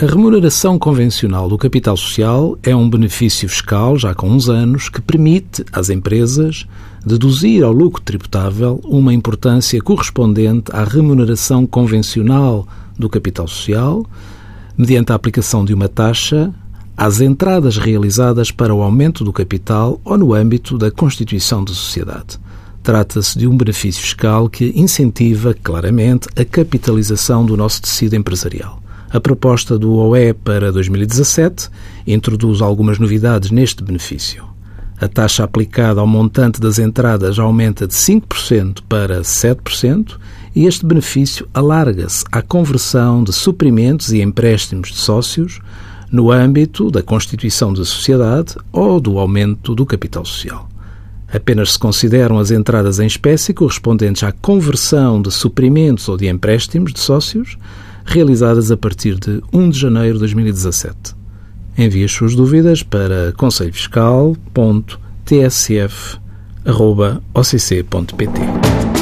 A remuneração convencional do capital social é um benefício fiscal, já com uns anos, que permite às empresas deduzir ao lucro tributável uma importância correspondente à remuneração convencional do capital social, mediante a aplicação de uma taxa às entradas realizadas para o aumento do capital ou no âmbito da constituição de sociedade. Trata-se de um benefício fiscal que incentiva claramente a capitalização do nosso tecido empresarial. A proposta do OE para 2017 introduz algumas novidades neste benefício. A taxa aplicada ao montante das entradas aumenta de 5% para 7% e este benefício alarga-se à conversão de suprimentos e empréstimos de sócios no âmbito da constituição da sociedade ou do aumento do capital social. Apenas se consideram as entradas em espécie correspondentes à conversão de suprimentos ou de empréstimos de sócios realizadas a partir de 1 de janeiro de 2017. Envie as suas dúvidas para conselhofiscal.tsf.occ.pt.